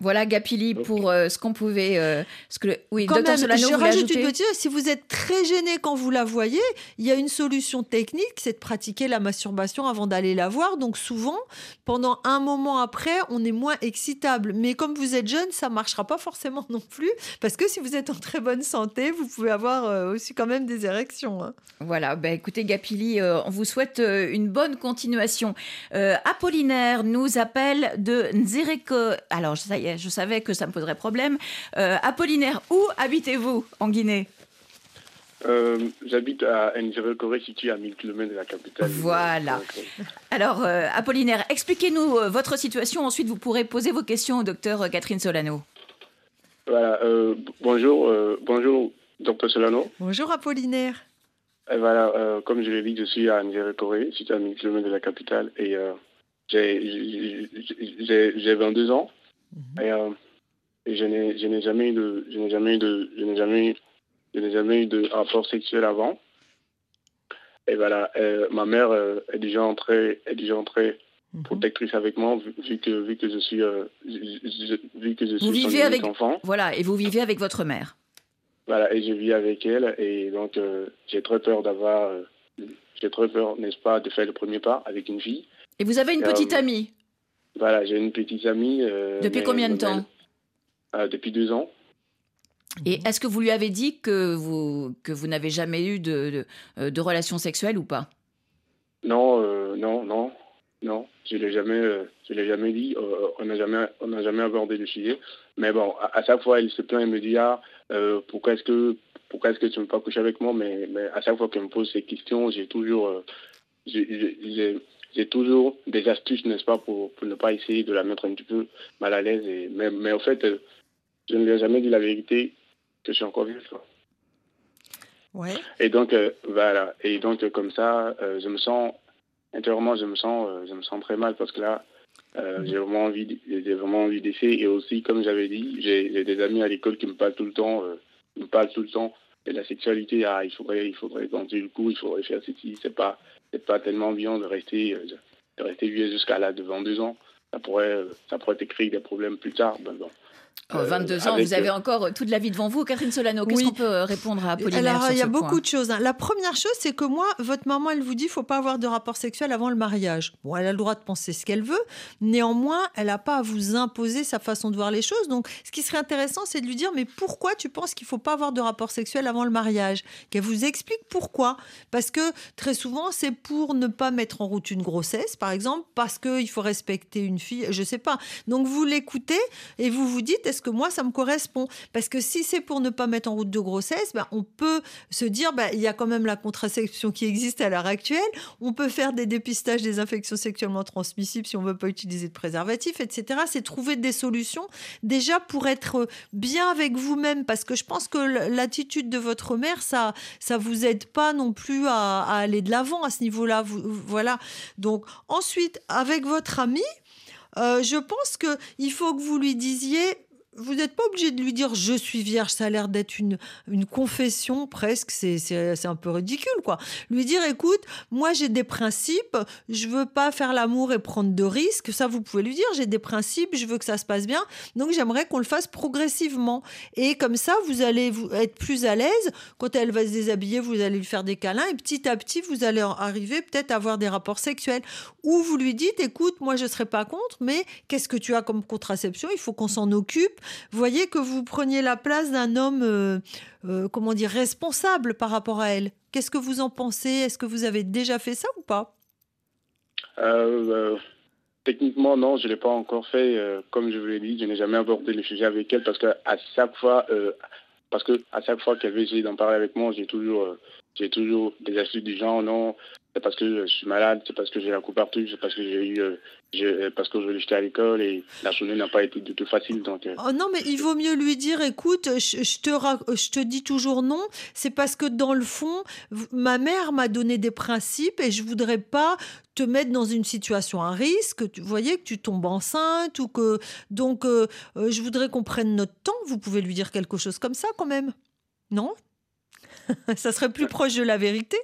Voilà Gapili pour euh, ce qu'on pouvait. Euh, ce que le... Oui, Quand docteur même, Solano, je rajoute une petite chose. Si vous êtes très gêné quand vous la voyez, il y a une solution technique, c'est de pratiquer la masturbation avant d'aller la voir. Donc souvent, pendant un moment après, on est moins excitable. Mais comme vous êtes jeune, ça marchera pas forcément non plus, parce que si vous êtes en très bonne santé, vous pouvez avoir euh, aussi quand même des érections. Hein. Voilà, ben écoutez Gapili, euh, on vous souhaite euh, une bonne continuation. Euh, Apollinaire nous appelle de Nzireko. Alors ça y est, je savais que ça me poserait problème. Euh, Apollinaire, où habitez-vous en Guinée? Euh, J'habite à Nzireko, situé à 1000 km de la capitale. Voilà. Alors euh, Apollinaire, expliquez-nous votre situation. Ensuite, vous pourrez poser vos questions au docteur Catherine Solano. Voilà. bonjour, bonjour, docteur Solano. Bonjour Apollinaire. Et voilà, euh, comme je l'ai dit, je suis à Nzéré-Corée, situé à 1000 km de la capitale, et euh, j'ai 22 ans, -hmm. et, euh, et, je n'ai jamais eu de, je n'ai jamais eu de, je n'ai jamais, eu, je n'ai jamais eu de rapport sexuel avant. Et voilà, ma mère est déjà entrée, est déjà entrée -hmm. protectrice avec moi, vu, vu, que, vu que je suis, je, vu que je vous suis vivez avec, enfant. Voilà, et vous vivez avec votre mère. Voilà, et je vis avec elle, et donc euh, j'ai très peur d'avoir, euh, j'ai très peur, n'est-ce pas, de faire le premier pas avec une fille. Et vous avez une Euh, petite amie Voilà, j'ai une petite amie. euh, Depuis mais- combien de temps euh, Depuis deux ans. Et est-ce que vous lui avez dit que vous, que vous n'avez jamais eu de, de, euh, de relations sexuelles ou pas? Non, euh, non, non, non, je l'ai jamais, euh, je l'ai jamais dit. Euh, on n'a jamais, on n'a jamais abordé le sujet. Mais bon, à, à chaque fois, elle se plaint, elle me dit ah, pourquoi est-ce que, pourquoi est-ce que tu ne veux pas coucher avec moi? Mais, mais à chaque fois qu'elle me pose ces questions, j'ai toujours, j'ai- j'ai j'ai- toujours des astuces, n'est-ce pas, pour, pour ne pas essayer de la mettre un petit peu mal à l'aise. Et mais, mais en fait, euh, je ne lui ai jamais dit la vérité que je suis encore quoi. Ouais. Et donc, euh, voilà. Et donc, euh, comme ça, euh, je me sens, intérieurement, je me sens, euh, je me sens très mal parce que là, euh, j'ai vraiment envie, j'ai vraiment envie d'essayer. Et aussi, comme j'avais dit, j'ai des amis à l'école qui me parlent tout le temps, qui me parlent tout le temps de la sexualité. Ah, il faudrait, il faudrait tenter le coup, il faudrait faire ceci. C'est pas, c'est pas tellement bien de rester, de rester vieux jusqu'à là, devant deux ans. Ça pourrait, euh, ça pourrait te créer des problèmes plus tard. Ben, bon. Oh, Euh, 22 ans, avec, vous avez euh, encore toute la vie devant vous. Catherine Solano, qu'est-ce Oui. qu'on peut euh, répondre à Apollinaire Alors, sur il y a beaucoup de choses. hein. La première chose, c'est que moi, votre maman, elle vous dit, faut pas avoir de rapport sexuel avant le mariage. Bon, elle a le droit de penser ce qu'elle veut. Néanmoins, elle n'a pas à vous imposer sa façon de voir les choses. Donc, ce qui serait intéressant, c'est de lui dire, mais pourquoi tu penses qu'il faut pas avoir de rapport sexuel avant le mariage? Qu'elle vous explique pourquoi. Parce que très souvent, c'est pour ne pas mettre en route une grossesse, par exemple, parce qu'il faut respecter une fille, je sais pas. Donc, vous l'écoutez et vous vous dites, est-ce que moi, ça me correspond? Parce que si c'est pour ne pas mettre en route de grossesse, ben, on peut se dire, ben, il y a quand même la contraception qui existe à l'heure actuelle. On peut faire des dépistages des infections sexuellement transmissibles si on veut pas utiliser de préservatif, etc. C'est trouver des solutions déjà pour être bien avec vous-même, parce que je pense que l'attitude de votre mère, ça, ça vous aide pas non plus à, aller de l'avant à ce niveau-là. Voilà. Donc ensuite, avec votre ami, euh, je pense que il faut que vous lui disiez. Vous n'êtes pas obligé de lui dire je suis vierge, ça a l'air d'être une, une confession presque, c'est- un peu ridicule quoi. Lui dire écoute, moi j'ai des principes, je veux pas faire l'amour et prendre de risques, ça vous pouvez lui dire, j'ai des principes, je veux que ça se passe bien, donc j'aimerais qu'on le fasse progressivement. Et comme ça, vous allez être plus à l'aise. Quand elle va se déshabiller, vous allez lui faire des câlins et petit à petit, vous allez arriver peut-être à avoir des rapports sexuels. Ou vous lui dites, écoute, moi je serais pas contre, mais qu'est-ce que tu as comme contraception? Il faut qu'on s'en occupe. Voyez que vous preniez la place d'un homme, euh, euh, comment dire, responsable par rapport à elle. Qu'est-ce que vous en pensez? Est-ce que vous avez déjà fait ça ou pas? Euh, Techniquement, non, je ne l'ai pas encore fait. comme je vous l'ai dit, je n'ai jamais abordé le sujet avec elle parce qu'à chaque fois, parce que à chaque fois qu'elle veut essayer d'en parler avec moi, j'ai toujours, j'ai toujours des astuces du genre non, c'est parce que je suis malade, c'est parce que j'ai la coupe partout, c'est parce que j'ai eu, euh, parce que je j'étais à l'école et la journée n'a pas été du tout facile. Donc, euh. oh non, mais il vaut mieux lui dire, écoute, je, te, je te dis toujours non, c'est parce que dans le fond, ma mère m'a donné des principes et je voudrais pas te mettre dans une situation à risque, tu voyez que tu tombes enceinte ou que donc euh, je voudrais qu'on prenne notre temps. Vous pouvez lui dire quelque chose comme ça quand même, non? Ça serait plus proche de la vérité.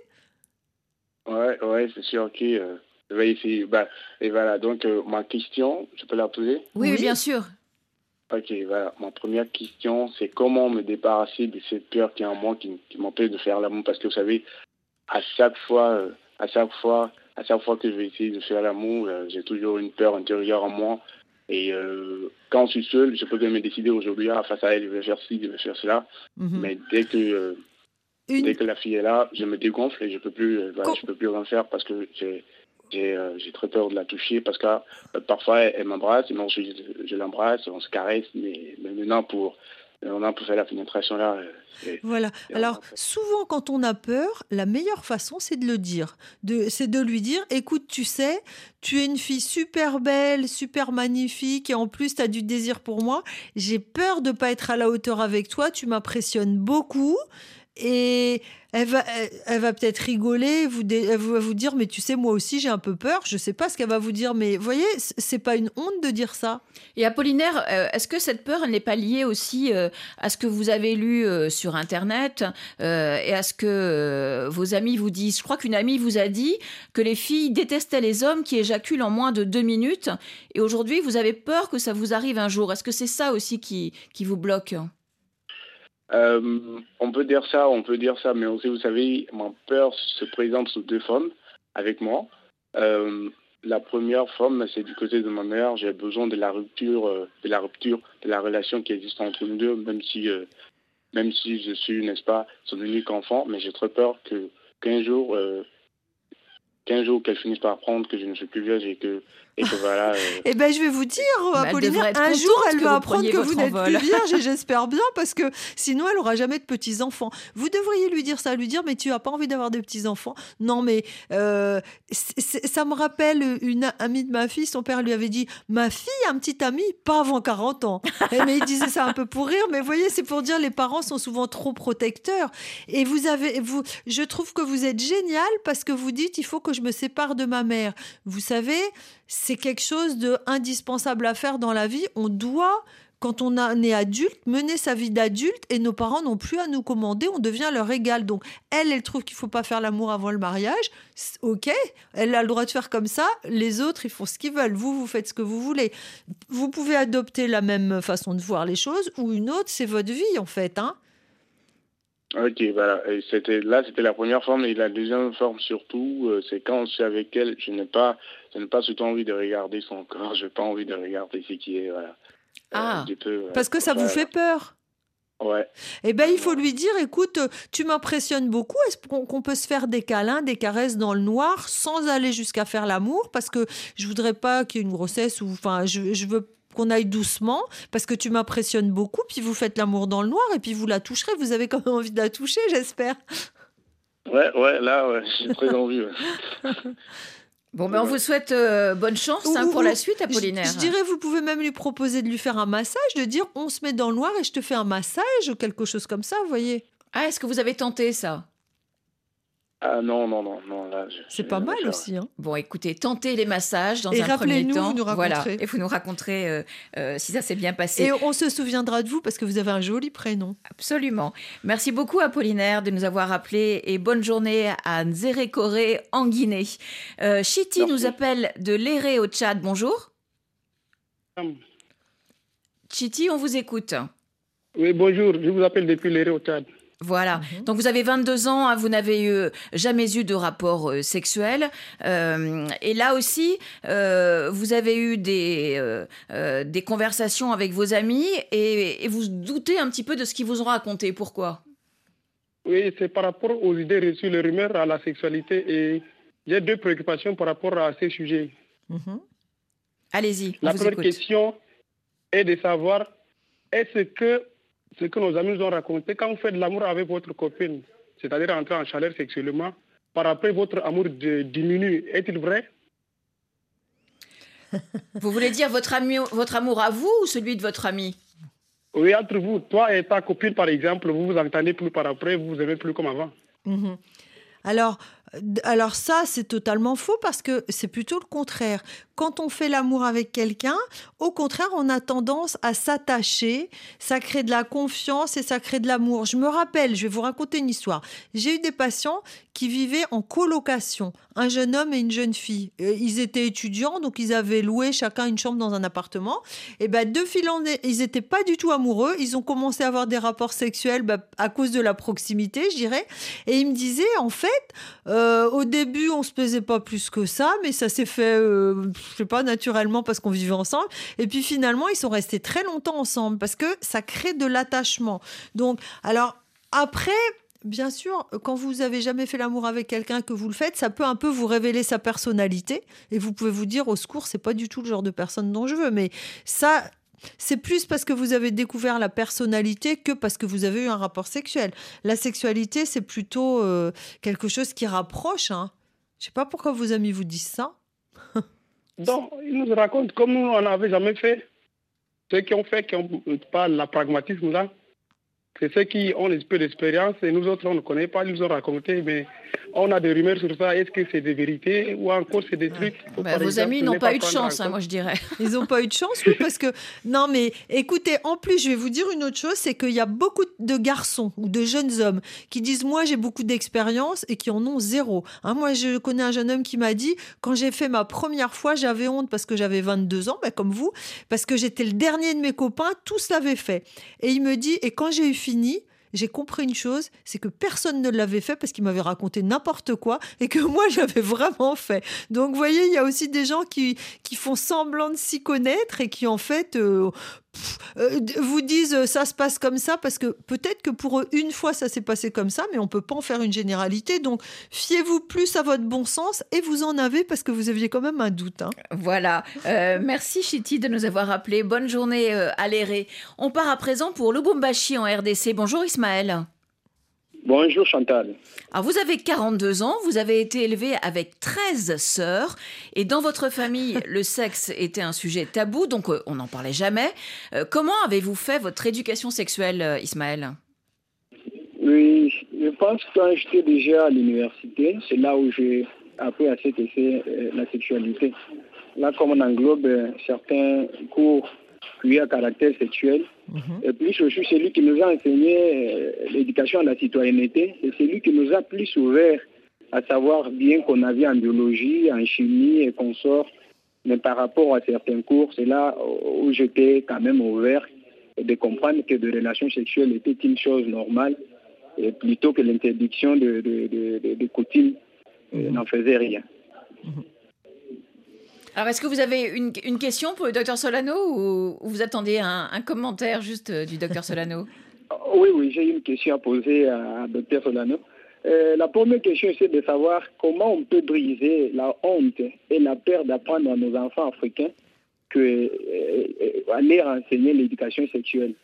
Ouais, ouais, c'est sûr, ok. Euh, je vais essayer. Bah, et voilà, donc euh, ma question, je peux la poser? Oui, bien sûr. Ok, voilà. Ma première question, c'est comment me débarrasser de cette peur qui est en moi, qui, m'empêche de faire l'amour? Parce que vous savez, à chaque fois, euh, à chaque fois, à chaque fois que je vais essayer de faire l'amour, j'ai toujours une peur intérieure en moi. Et quand je suis seul, je peux bien me décider aujourd'hui, ah, face à elle, je vais faire ci, je vais faire cela. Mhm. Mais dès que Dès que la fille est là, je me dégonfle et je peux plus, euh, je peux plus rien faire parce que j'ai euh, très peur de la toucher parce que euh, parfois elle, m'embrasse, et je, je l'embrasse, on se caresse, mais, maintenant pour on a pour faire la pénétration là. Voilà. Alors souvent quand on a peur, la meilleure façon c'est de le dire, c'est de lui dire, écoute, tu sais, tu es une fille super belle, super magnifique et en plus tu as du désir pour moi. J'ai peur de pas être à la hauteur avec toi. Tu m'impressionnes beaucoup et elle va, elle, va peut-être rigoler, vous, elle va vous dire, mais tu sais, moi aussi j'ai un peu peur. Je sais pas ce qu'elle va vous dire, mais voyez, c'est pas une honte de dire ça. Et Apollinaire, euh, est-ce que cette peur, n'est pas liée aussi euh, à ce que vous avez lu euh, sur Internet et à ce que vos amis vous disent? Je crois qu'une amie vous a dit que les filles détestaient les hommes qui éjaculent en moins de deux minutes. Et aujourd'hui, vous avez peur que ça vous arrive un jour. Est-ce que c'est ça aussi qui, qui vous bloque? Euh, on peut dire ça, on peut dire ça, mais aussi, vous savez, ma peur se présente sous deux formes avec moi. Euh, la première forme, c'est du côté de ma mère. J'ai besoin de la rupture, euh, de la rupture de la relation qui existe entre nous deux, même si, je suis, n'est-ce pas, son unique enfant. Mais j'ai très peur que qu'un jour, qu'un jour qu'elle finisse par apprendre que je ne suis plus vierge et que et que voilà. Euh, eh ben, je vais vous dire, bah, Apollinaire, un jour, elle va apprendre que vous n'êtes plus vierge, et j'espère bien, parce que sinon, elle aura jamais de petits enfants. Vous devriez lui dire ça, lui dire, mais tu as pas envie d'avoir de petits enfants. Non, mais euh, ça me rappelle une amie de ma fille. Son père lui avait dit, ma fille a un petit ami, pas avant 40 ans. Eh, mais il disait ça un peu pour rire. Mais vous voyez, c'est pour dire, les parents sont souvent trop protecteurs. Et vous avez, vous, je trouve que vous êtes génial parce que vous dites, il faut que je me sépare de ma mère. Vous savez, c'est quelque chose de indispensable à faire dans la vie. On doit quand on est adulte, mener sa vie d'adulte et nos parents n'ont plus à nous commander, on devient leur égal. Donc, elle, elle trouve qu'il faut pas faire l'amour avant le mariage. Ok, elle a le droit de faire comme ça. Les autres, ils font ce qu'ils veulent. Vous, vous faites ce que vous voulez. Vous pouvez adopter la même façon de voir les choses ou une autre, c'est votre vie en fait. Hein Ok, voilà. c'était là, c'était la première forme et la deuxième forme surtout, euh, c'est quand je suis avec elle, je n'ai pas, je n'ai pas surtout envie de regarder son corps, je n'ai pas envie de regarder ce qui est, voilà. Euh, ah, parce que ça vous fait peur. Ouais. Eh ben, il faut lui dire, écoute, tu m'impressionnes beaucoup. Est-ce qu'on peut se faire des câlins, des caresses dans le noir, sans aller jusqu'à faire l'amour? Parce que je voudrais pas qu'il y ait une grossesse ou, enfin, je, je veux qu'on aille doucement parce que tu m'impressionnes beaucoup. Puis vous faites l'amour dans le noir et puis vous la toucherez. Vous avez quand même envie de la toucher, j'espère. Ouais, ouais, là, ouais, j'ai très envie. Bon, ben on vous souhaite euh, bonne chance hein, pour la suite, Apollinaire. Je, je, dirais, vous pouvez même lui proposer de lui faire un massage, de dire on se met dans le noir et je te fais un massage ou quelque chose comme ça, vous voyez. Ah, est-ce que vous avez tenté ça? Ah non, non, non, non, là. C'est pas mal aussi. Hein. Bon, écoutez, tentez les massages dans et un premier temps. Vous nous voilà, et vous nous raconterez euh, euh, si ça s'est bien passé. Et on se souviendra de vous parce que vous avez un joli prénom. Absolument. Merci beaucoup, Apollinaire, de nous avoir appelés et bonne journée à Nzérékoré en Guinée. Euh, Chiti nous appelle de Léré au Tchad. Bonjour. Chiti, on vous écoute. Oui, bonjour. Je vous appelle depuis Léré au Tchad. Voilà. Mhm. Donc vous avez 22 ans, hein, vous n'avez eu, jamais eu de rapport euh, sexuel. Euh, et là aussi, euh, vous avez eu des, des conversations avec vos amis et, vous doutez un petit peu de ce qu'ils vous ont raconté. Pourquoi? Oui, c'est par rapport aux idées reçues, les rumeurs à la sexualité. Et j'ai deux préoccupations par rapport à ces sujets. Mhm. Allez-y. La première question est de savoir est-ce que ce que nos amis nous ont raconté, quand vous faites de l'amour avec votre copine, c'est-à-dire entrer en chaleur sexuellement, par après votre amour diminue, est-il vrai? Vous voulez dire votre, ami, votre amour à vous ou celui de votre ami? Oui, entre vous. Toi et ta copine, par exemple, vous vous entendez plus par après, vous vous aimez plus comme avant. Mhm. Alors, alors ça, c'est totalement faux parce que c'est plutôt le contraire. Quand on fait l'amour avec quelqu'un, au contraire, on a tendance à s'attacher, ça crée de la confiance et ça crée de l'amour. Je me rappelle, je vais vous raconter une histoire. J'ai eu des patients qui vivaient en colocation, un jeune homme et une jeune fille. Euh, ils étaient étudiants, donc ils avaient loué chacun une chambre dans un appartement. Et ben deux filles, ils n'étaient pas du tout amoureux. Ils ont commencé à avoir des rapports sexuels bah, à cause de la proximité, je dirais. Et ils me disaient, en fait, euh, au début, on se plaisait pas plus que ça, mais ça s'est fait, euh, je sais pas, naturellement parce qu'on vivait ensemble. Et puis finalement, ils sont restés très longtemps ensemble parce que ça crée de l'attachement. Donc, alors après, bien sûr, quand vous avez jamais fait l'amour avec quelqu'un que vous le faites, ça peut un peu vous révéler sa personnalité et vous pouvez vous dire au secours, c'est pas du tout le genre de personne dont je veux. Mais ça, c'est plus parce que vous avez découvert la personnalité que parce que vous avez eu un rapport sexuel. La sexualité, c'est plutôt euh, quelque chose qui rapproche. Hein. Je sais pas pourquoi vos amis vous disent ça. Donc, ils nous racontent comme nous, on n'avait jamais fait. Ceux qui ont fait, qui ont pas le pragmatisme là, c'est ceux qui ont un peu d'expérience et nous autres, on ne connaît pas, ils nous ont raconté, mais on a des rumeurs sur ça. Est-ce que c'est des vérités ou encore c'est des trucs? Bah, Vos amis n'ont pas eu de chance, hein, moi je dirais. Ils n'ont pas eu de chance, oui, parce que non, mais écoutez, en plus, je vais vous dire une autre chose, c'est qu'il y a beaucoup de garçons ou de jeunes hommes qui disent moi j'ai beaucoup d'expérience et qui en ont zéro. Hein, moi, je connais un jeune homme qui m'a dit quand j'ai fait ma première fois, j'avais honte parce que j'avais 22 ans, bah, comme vous, parce que j'étais le dernier de mes copains, tous l'avaient fait. Et il me dit et quand j'ai eu fini, j'ai compris une chose, c'est que personne ne l'avait fait parce qu'il m'avait raconté n'importe quoi et que moi j'avais vraiment fait. Donc vous voyez, il y a aussi des gens qui, qui font semblant de s'y connaître et qui en fait euh, vous disent euh, ça se passe comme ça parce que peut-être que pour eux une fois ça s'est passé comme ça mais on peut pas en faire une généralité. Donc fiez-vous plus à votre bon sens et vous en avez parce que vous aviez quand même un doute hein. voilà. Merci Chiti de nous avoir appelé bonne journée à l'éré. On part à présent pour Lubumbashi en RDC bonjour Ismaël Bonjour Chantal. Alors vous avez 42 ans, vous avez été élevé avec 13 sœurs et dans votre famille, le sexe était un sujet tabou, donc euh, on n'en parlait jamais. Euh, comment avez-vous fait votre éducation sexuelle, euh, Ismaël? Oui, je pense que quand j'étais déjà à l'université, c'est là où j'ai appris à ce que c'est la sexualité. Là, comme on englobe certains cours lui à caractère sexuel. Mhm. Et puis, je suis celui qui nous a enseigné euh, l'éducation à la citoyenneté. C'est celui qui nous a plus ouvert à savoir bien qu'on avait en biologie, en chimie et qu'on sort. Mais par rapport à certains cours, c'est là où j'étais quand même ouvert de comprendre que de relations sexuelles étaient une chose normale et plutôt que l'interdiction de, de, de, de coutumes euh, mhm. n'en faisait rien. Mhm. Alors, est-ce que vous avez une, question pour le docteur Solano ou, vous attendez un, commentaire juste euh, du docteur Solano? Oui, oui, j'ai une question à poser à docteur Solano. Euh, la première question, c'est de savoir comment on peut briser la honte et la peur d'apprendre à nos enfants africains que euh, aller enseigner l'éducation sexuelle.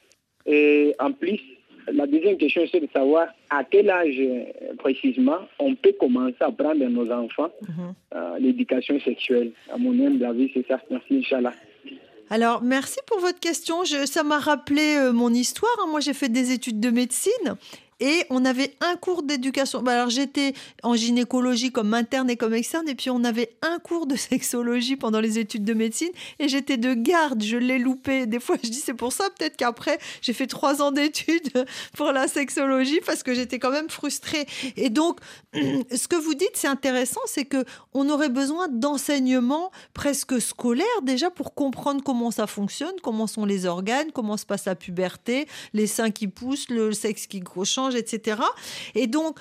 Et en plus, la deuxième question, c'est de savoir à quel âge euh, précisément on peut commencer à prendre à nos enfants mhm. euh, l'éducation sexuelle. À mon humble avis, c'est ça. Merci, Inch'Allah. Alors, merci pour votre question. Je, ça m'a rappelé euh, mon histoire. Hein. Moi, j'ai fait des études de médecine et on avait un cours d'éducation. Bah, alors j'étais en gynécologie comme interne et comme externe, et puis on avait un cours de sexologie pendant les études de médecine, et j'étais de garde, je l'ai loupé. Des fois je dis c'est pour ça peut-être qu'après j'ai fait trois ans d'études pour la sexologie parce que j'étais quand même frustrée. Et donc ce que vous dites c'est intéressant, c'est que on aurait besoin d'enseignements presque scolaires déjà pour comprendre comment ça fonctionne, comment sont les organes, comment se passe la puberté, les seins qui poussent, le sexe qui change etc. Et donc,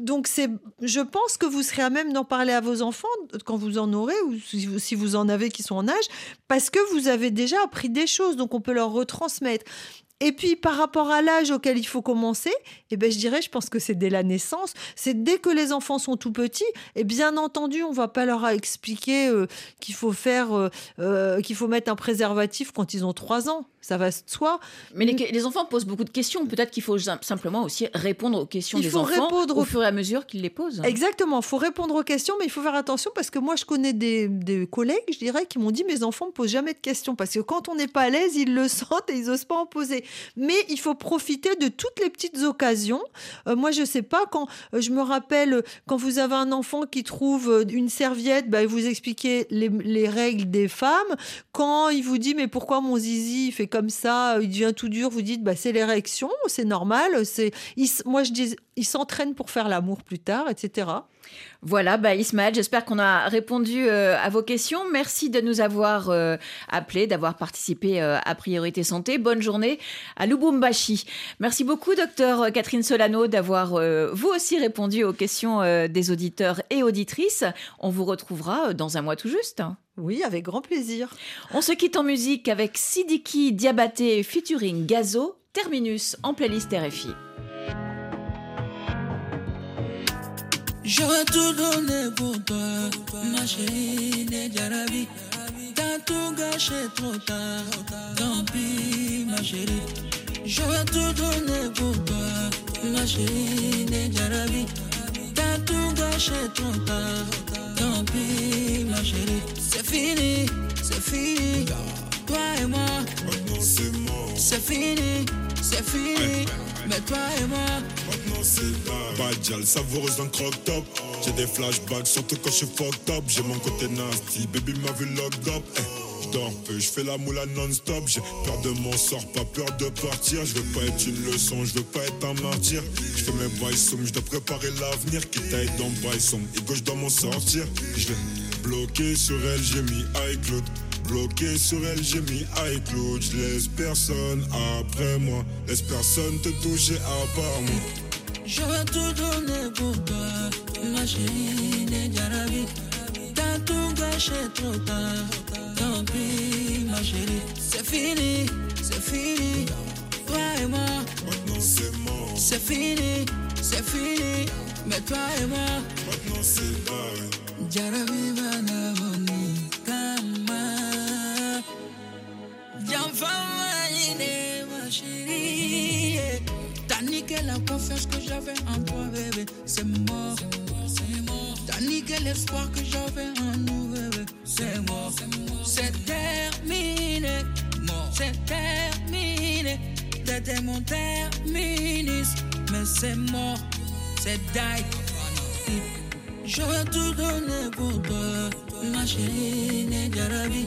donc c'est, je pense que vous serez à même d'en parler à vos enfants quand vous en aurez ou si vous en avez qui sont en âge, parce que vous avez déjà appris des choses, donc on peut leur retransmettre. Et puis par rapport à l'âge auquel il faut commencer, eh ben, je dirais, je pense que c'est dès la naissance. C'est dès que les enfants sont tout petits. Et bien entendu, on va pas leur expliquer euh, qu'il faut faire, euh, euh, qu'il faut mettre un préservatif quand ils ont 3 ans. Ça va de soi. Mais les, les enfants posent beaucoup de questions. Peut-être qu'il faut sim- simplement aussi répondre aux questions Il des faut enfants répondre au aux- fur et à mesure qu'ils les posent. Exactement, il faut répondre aux questions, mais il faut faire attention parce que moi, je connais des, des collègues, je dirais, qui m'ont dit mes enfants ne posent jamais de questions parce que quand on n'est pas à l'aise, ils le sentent et ils n'osent pas en poser. Mais il faut profiter de toutes les petites occasions. Euh, moi, je sais pas, quand euh, je me rappelle, quand vous avez un enfant qui trouve euh, une serviette, bah, vous expliquez les, les règles des femmes. Quand il vous dit mais pourquoi mon zizi il fait comme ça, il devient tout dur, vous dites bah, c'est l'érection, c'est normal. C'est, moi, je dis, il s'entraîne pour faire l'amour plus tard, etc. Voilà, bah Ismaël, j'espère qu'on a répondu euh, à vos questions. Merci de nous avoir euh, appelés, d'avoir participé euh, à Priorité Santé. Bonne journée à Lubumbashi. Merci beaucoup, docteur Catherine Solano, d'avoir vous aussi répondu aux questions des auditeurs et auditrices. On vous retrouvera dans un mois tout juste. Oui, avec grand plaisir. On se quitte en musique avec Sidiki Diabaté featuring Gazo, Terminus en playlist RFI. J'aurais tout donné pour toi, ma chérie Nedjarabi. T'as tout gâché trop tard, tant pis, ma chérie. J'aurais tout donné pour toi, ma chérie Nedjarabi. T'as tout gâché trop tard, tant pis, ma chérie. C'est fini, c'est fini, toi et moi. C'est fini, c'est fini, mais toi et moi. Là. Badial, savoureuse d'un croque-top. J'ai des flashbacks, surtout quand je suis fucked up. J'ai mon côté nasty, baby m'a vu locked up. Eh, Je dors peu, je fais la moula non-stop. J'ai peur de mon sort, pas peur de partir. Je veux pas être une leçon, je veux pas être un martyr. Je fais mes boys soum, je dois préparer l'avenir. Quitte à être dans Bryson, et gauche dans mon sortir. Je bloqué sur elle, j'ai mis iCloud. Bloqué sur elle, j'ai mis iCloud. Je laisse personne après moi. Laisse personne te toucher à part moi. J'aurais tout donné pour toi, ma chérie Nedjarabi. T'as tout gâché trop tard, tant pis, ma chérie. C'est fini, c'est fini, toi et moi. Maintenant c'est mort. C'est fini, c'est fini, mais toi et moi. Maintenant c'est là. Jarabi banaboni kama Jamfama ma chérie. T'as niqué la confiance que j'avais en toi bébé. C'est mort, T'as niqué l'espoir que j'avais en nous bébé. C'est mort, c'est terminé. Mort, c'est terminé. T'étais mon terminus Mais c'est mort, c'est die. J'aurais tout donné pour toi, ma chérie Nedjarabi.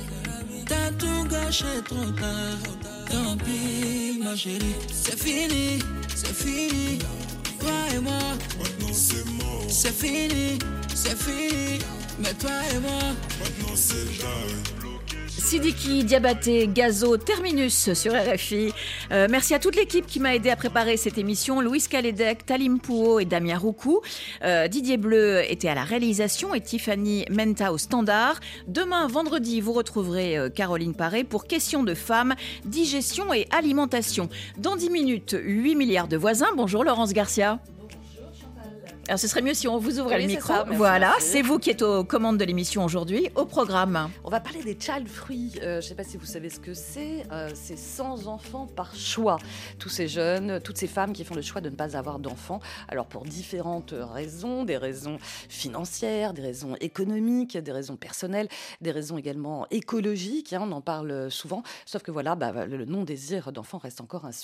T'as tout gâché trop tard, tant pis, ma chérie. C'est fini, c'est fini, toi et moi. Maintenant c'est mort. C'est fini, c'est fini, mais toi et moi. Maintenant c'est là. Sidiki, Diabaté, Gazo, Terminus sur RFI. Euh, merci à toute l'équipe qui m'a aidé à préparer cette émission. Louis Caledec, Talim Pouot et Damien Roucou. Euh, Didier Bleu était à la réalisation et Tiffany Menta au standard. Demain, vendredi, vous retrouverez euh, Caroline Paré pour Questions de femmes, digestion et alimentation. Dans 10 minutes, 8 milliards de voisins. Bonjour Laurence Garcia. Alors ce serait mieux si on vous ouvrait Oui, le micro. ça, voilà, c'est vous qui êtes aux commandes de l'émission aujourd'hui. Au programme. On va parler des child free. Euh, je ne sais pas si vous savez ce que c'est. Euh, c'est sans enfants par choix. Tous ces jeunes, toutes ces femmes qui font le choix de ne pas avoir d'enfants. Alors pour différentes raisons, des raisons financières, des raisons économiques, des raisons personnelles, des raisons également écologiques. hein, on en parle souvent. Sauf que voilà, bah, le non-désir d'enfant reste encore un sujet